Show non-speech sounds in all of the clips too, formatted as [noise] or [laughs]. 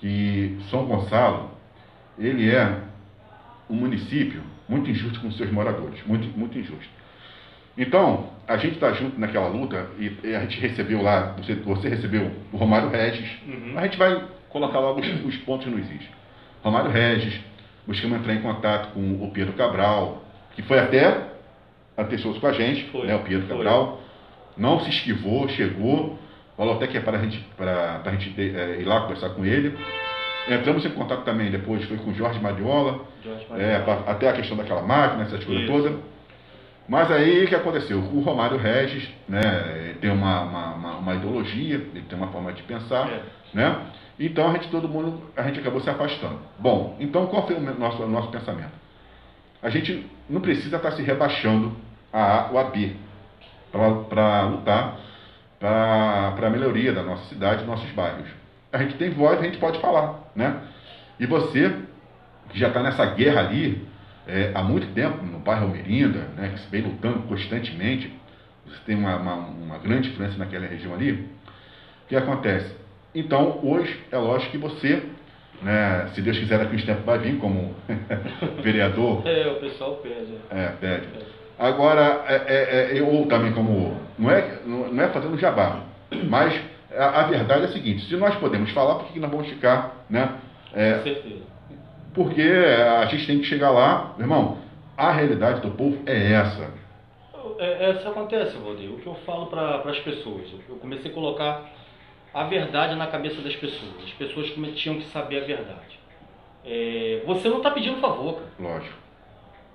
que São Gonçalo, ele é um município muito injusto com seus moradores, muito, muito injusto. Então, a gente está junto naquela luta e, a gente recebeu lá, você, você recebeu o Romário Regis, uhum. a gente vai colocar logo os, os pontos nos is. Romário Regis, buscamos entrar em contato com o Pedro Cabral, que foi até atencioso com a gente, foi, né, o Pedro foi. Cabral, não se esquivou, chegou, que é para a gente, para a gente é, ir lá conversar com ele. Entramos em contato também depois, foi com o Jorge Madiola, Jorge Madiola. É, pra, até a questão daquela máquina, essas coisas todas. Mas aí o que aconteceu? O Romário Regis né, tem uma, uma, uma, uma ideologia, ele tem uma forma de pensar, é. né? Então a gente, todo mundo, a gente acabou se afastando. Bom, então qual foi o nosso, o nosso pensamento? A gente não precisa estar se rebaixando a A ou a B para lutar para a melhoria da nossa cidade, dos nossos bairros. A gente tem voz, a gente pode falar, né? E você, que já está nessa guerra ali, é, há muito tempo, no bairro Almerinda, né, que se vem lutando constantemente, você tem uma, uma, uma grande influência naquela região ali, o que acontece? Então, hoje, é lógico que você, né, se Deus quiser, daqui uns tempos vai vir como [laughs] vereador. É, o pessoal pede. É, pede. Agora, é, é, é, eu também como. Não é, não é fazendo jabá, mas a, a, verdade é a seguinte: se nós podemos falar, por que nós vamos ficar, né? É, Com certeza. Porque a gente tem que chegar lá, irmão, a realidade do povo é essa. É, é isso acontece, Valdir. O que eu falo para as pessoas, eu comecei a colocar a verdade na cabeça das pessoas. As pessoas tinham que saber a verdade. É, você não está pedindo favor, cara. Lógico.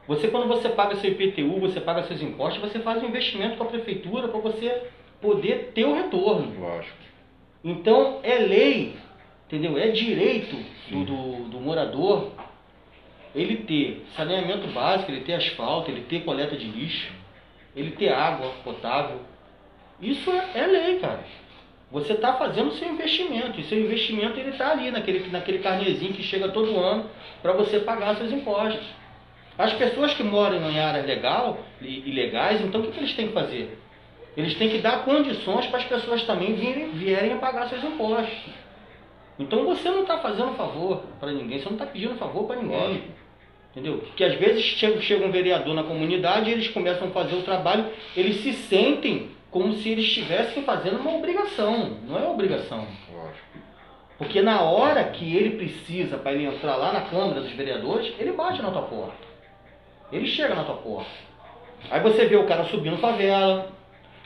Você, quando você paga seu IPTU, você paga seus impostos, você faz um investimento com a prefeitura para você poder ter o retorno. Lógico. Então, é lei, entendeu? É direito do, do, do morador ele ter saneamento básico, ele ter asfalto, ele ter coleta de lixo, ele ter água potável. Isso é, é lei, cara. Você está fazendo o seu investimento. E seu investimento ele está ali, naquele, naquele carnezinho que chega todo ano para você pagar seus impostos. As pessoas que moram em áreas legal, ilegais, então o que, que eles têm que fazer? Eles têm que dar condições para as pessoas também virem, vierem a pagar seus impostos. Então você não está fazendo favor para ninguém, você não está pedindo favor para ninguém. Entendeu? Porque às vezes chega, chega um vereador na comunidade e eles começam a fazer o trabalho, eles se sentem como se eles estivessem fazendo uma obrigação. Não é obrigação. Porque na hora que ele precisa para ele entrar lá na Câmara dos Vereadores, ele bate na tua porta. Ele chega na tua porta. Aí você vê o cara subindo favela,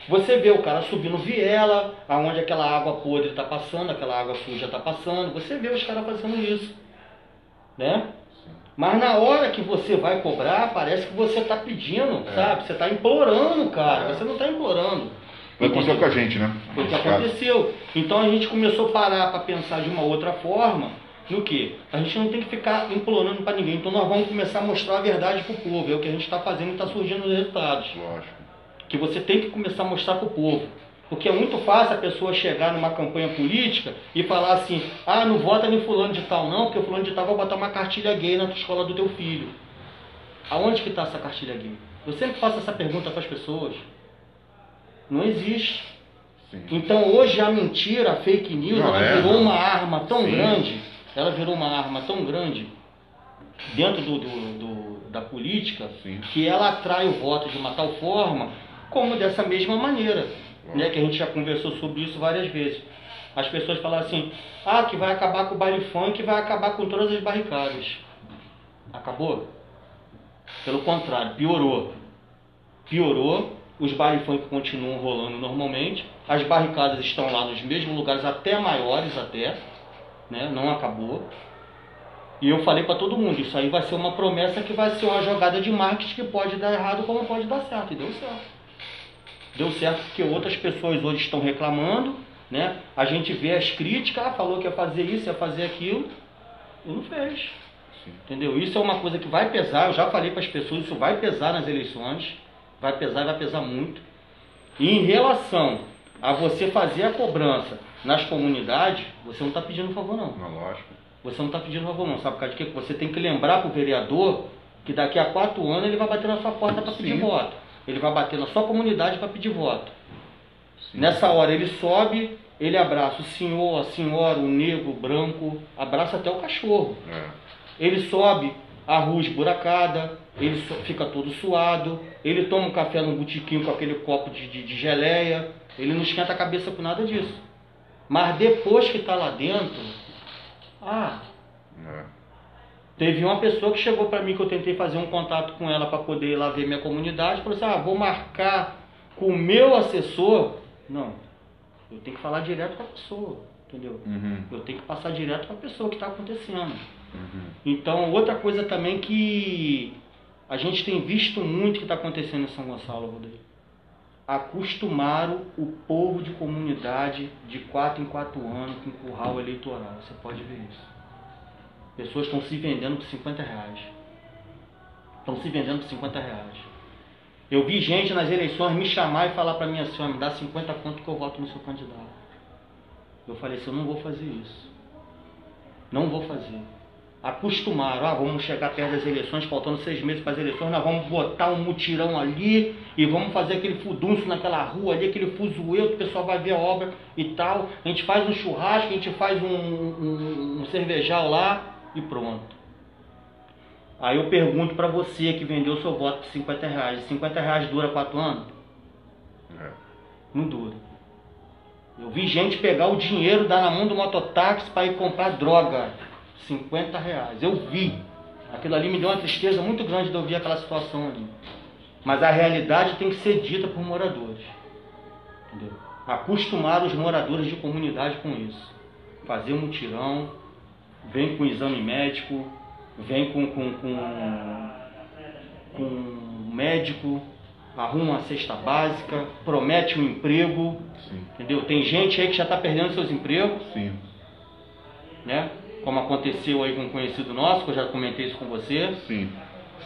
você vê o cara subindo viela, aonde aquela água podre está passando, aquela água suja está passando. Você vê os caras fazendo isso. Né? Mas na hora que você vai cobrar, parece que você está pedindo, é. sabe? Você está implorando, cara. É. Você não está implorando. Foi aconteceu com a gente, né? Foi o que aconteceu. Então a gente começou a parar para pensar de uma outra forma. No que? A gente não tem que ficar implorando para ninguém. Então nós vamos começar a mostrar a verdade para o povo. É o que a gente está fazendo e está surgindo os resultados. Lógico. Que você tem que começar a mostrar para o povo. Porque é muito fácil a pessoa chegar numa campanha política e falar assim: ah, não vota em fulano de tal, não, porque o fulano de tal vai botar uma cartilha gay na escola do teu filho. Aonde que está essa cartilha gay? Eu sempre faço essa pergunta para as pessoas. Não existe. Sim. Então hoje a mentira, a fake news, não ela é, virou não. uma arma tão Sim. grande, ela virou uma arma tão grande dentro do, do, do da política Sim. que ela atrai o voto de uma tal forma como dessa mesma maneira né, que a gente já conversou sobre isso várias vezes. As pessoas falam assim, ah, que vai acabar com o baile funk, vai acabar com todas as barricadas. Acabou? Pelo contrário, piorou. Piorou, os baile funk continuam rolando normalmente, as barricadas estão lá nos mesmos lugares, até maiores até, né? não acabou. E eu falei para todo mundo, isso aí vai ser uma promessa que vai ser uma jogada de marketing que pode dar errado como pode dar certo, e deu certo. Deu certo porque outras pessoas hoje estão reclamando, né? A gente vê as críticas, ah, falou que ia fazer isso, ia fazer aquilo, e não fez. Sim. Entendeu? Isso é uma coisa que vai pesar, eu já falei para as pessoas, isso vai pesar nas eleições, vai pesar e vai pesar muito. E em relação a você fazer a cobrança nas comunidades, você não está pedindo favor não. Não, lógico. Você não está pedindo favor não, sabe por causa de quê? Você tem que lembrar para o vereador que daqui a quatro anos ele vai bater na sua porta para pedir voto ele vai bater na sua comunidade para pedir voto. Sim. Nessa hora ele sobe, Ele abraça o senhor, a senhora, o negro, o branco, abraça até o cachorro. É. Ele sobe a rua esburacada, ele fica todo suado, ele toma um café no botiquinho com aquele copo de, de, de geleia, ele não esquenta a cabeça com nada disso. Mas depois que está lá dentro, ah, É. Teve uma pessoa que chegou para mim que eu tentei fazer um contato com ela para poder ir lá ver minha comunidade, falou assim: "Ah, vou marcar com o meu assessor". Não. Eu tenho que falar direto com a pessoa, entendeu? Uhum. Eu tenho que passar direto com a pessoa o que está acontecendo. Uhum. Então, outra coisa também que a gente tem visto muito que está acontecendo em São Gonçalo, Rodrigo. Acostumaram o povo de comunidade de quatro em quatro anos com curral eleitoral. Você pode ver isso. Pessoas estão se vendendo por 50 reais. Estão se vendendo por 50 reais. Eu vi gente nas eleições me chamar e falar para mim assim, me dá 50 conto que eu voto no seu candidato. Eu falei assim, eu não vou fazer isso. Não vou fazer. Acostumaram, ah, vamos chegar perto das eleições, faltando seis meses para as eleições, nós vamos botar um mutirão ali e vamos fazer aquele fudunço naquela rua ali, aquele fuzuê, que o pessoal vai ver a obra e tal. A gente faz um churrasco, a gente faz um, um, um cervejal lá e pronto. Aí eu pergunto para você que vendeu seu voto por 50 reais, 50 reais dura quatro anos? É. Não dura. Eu vi gente pegar o dinheiro, dar na mão do mototáxi para ir comprar droga. 50 reais. Eu vi. Aquilo ali me deu uma tristeza muito grande de eu ver aquela situação ali. Mas a realidade tem que ser dita por moradores. Entendeu? Acostumar os moradores de comunidade com isso. Fazer um mutirão, vem com exame médico, vem com, com, com, com um médico, arruma uma cesta básica, promete um emprego, Sim. entendeu? Tem gente aí que já está perdendo seus empregos, Sim. né? Como aconteceu aí com um conhecido nosso, que eu já comentei isso com você. Sim.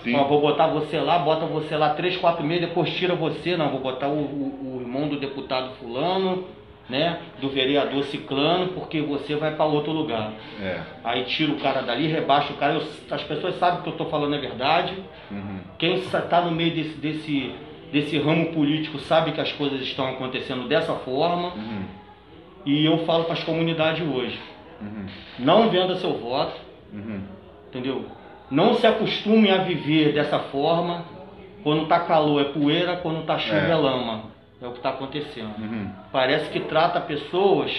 Sim. Ó, vou botar você lá, bota você lá três, quatro meses, depois tira você, não, vou botar o, o- o irmão do deputado fulano, né? Do vereador ciclano, porque você vai para outro lugar. É. Aí tira o cara dali, rebaixa o cara. Eu- as pessoas sabem que eu estou falando é verdade. Uhum. Quem está no meio desse, desse, desse ramo político sabe que as coisas estão acontecendo dessa forma. Uhum. E eu falo para as comunidades hoje: Uhum. não venda seu voto, Uhum. entendeu? Não se acostume a viver dessa forma. Quando tá calor é poeira, quando tá chuva É. é, lama. É o que está acontecendo. Uhum. Parece que trata pessoas,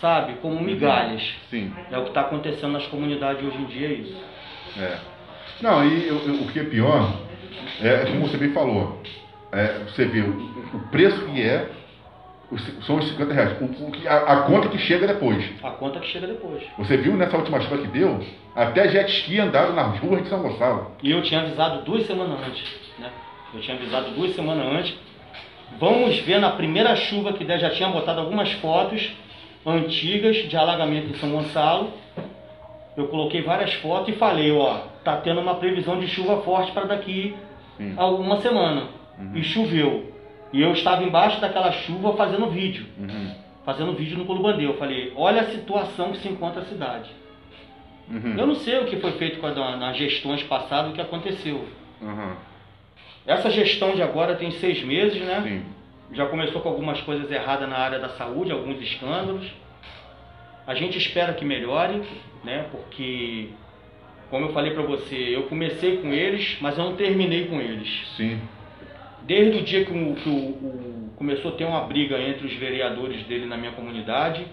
sabe, como migalhas. Sim. É o que está acontecendo nas comunidades hoje em dia, é isso. É. Não, e eu- o que é pior é como você bem falou. É, você vê o, o preço que é, são os 50 reais. O, que- a, a conta que chega depois. A conta que chega depois. Você viu nessa última chuva que deu? Até jet ski andaram nas ruas de São Gonçalo. E eu tinha avisado duas semanas antes, né? Eu tinha avisado duas semanas antes. Vamos ver na primeira chuva que der, já tinha botado algumas fotos antigas de alagamento em São Gonçalo. Eu coloquei várias fotos e falei, ó, tá tendo uma previsão de chuva forte para daqui Sim. a uma semana. E choveu. E eu estava embaixo daquela chuva fazendo vídeo. Uhum. Fazendo vídeo no Colubandeiro. Eu falei, olha a situação que se encontra a cidade. Uhum. Eu não sei o que foi feito com a, nas gestões passadas, o que aconteceu. Uhum. Essa gestão de agora tem seis meses, né? Sim. Já começou com algumas coisas erradas na área da saúde, alguns escândalos. A gente espera que melhore, né? Porque, como eu falei para você, eu comecei com eles, mas eu não terminei com eles. Sim. Desde o dia que, o, que o- o- começou a ter uma briga entre os vereadores dele na minha comunidade,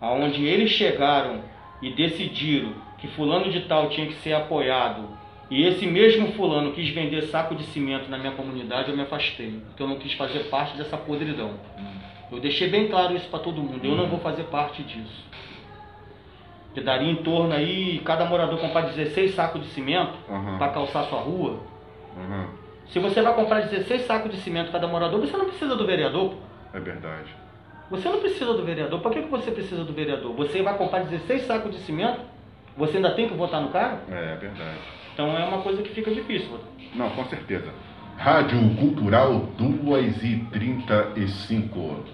aonde eles chegaram e decidiram que fulano de tal tinha que ser apoiado, e esse mesmo fulano quis vender saco de cimento na minha comunidade, eu me afastei, porque eu não quis fazer parte dessa podridão. Eu deixei bem claro isso para todo mundo, eu não vou fazer parte disso. Que daria em torno aí, cada morador comprar 16 sacos de cimento Uhum. para calçar sua rua, Uhum. Se você vai comprar 16 sacos de cimento cada morador, você não precisa do vereador. pô. É verdade. Você não precisa do vereador. Por que, que você precisa do vereador? Você vai comprar 16 sacos de cimento, você ainda tem que votar no cara? É, é verdade. Então é uma coisa que fica difícil. Não, com certeza. Rádio Cultural 2 e 35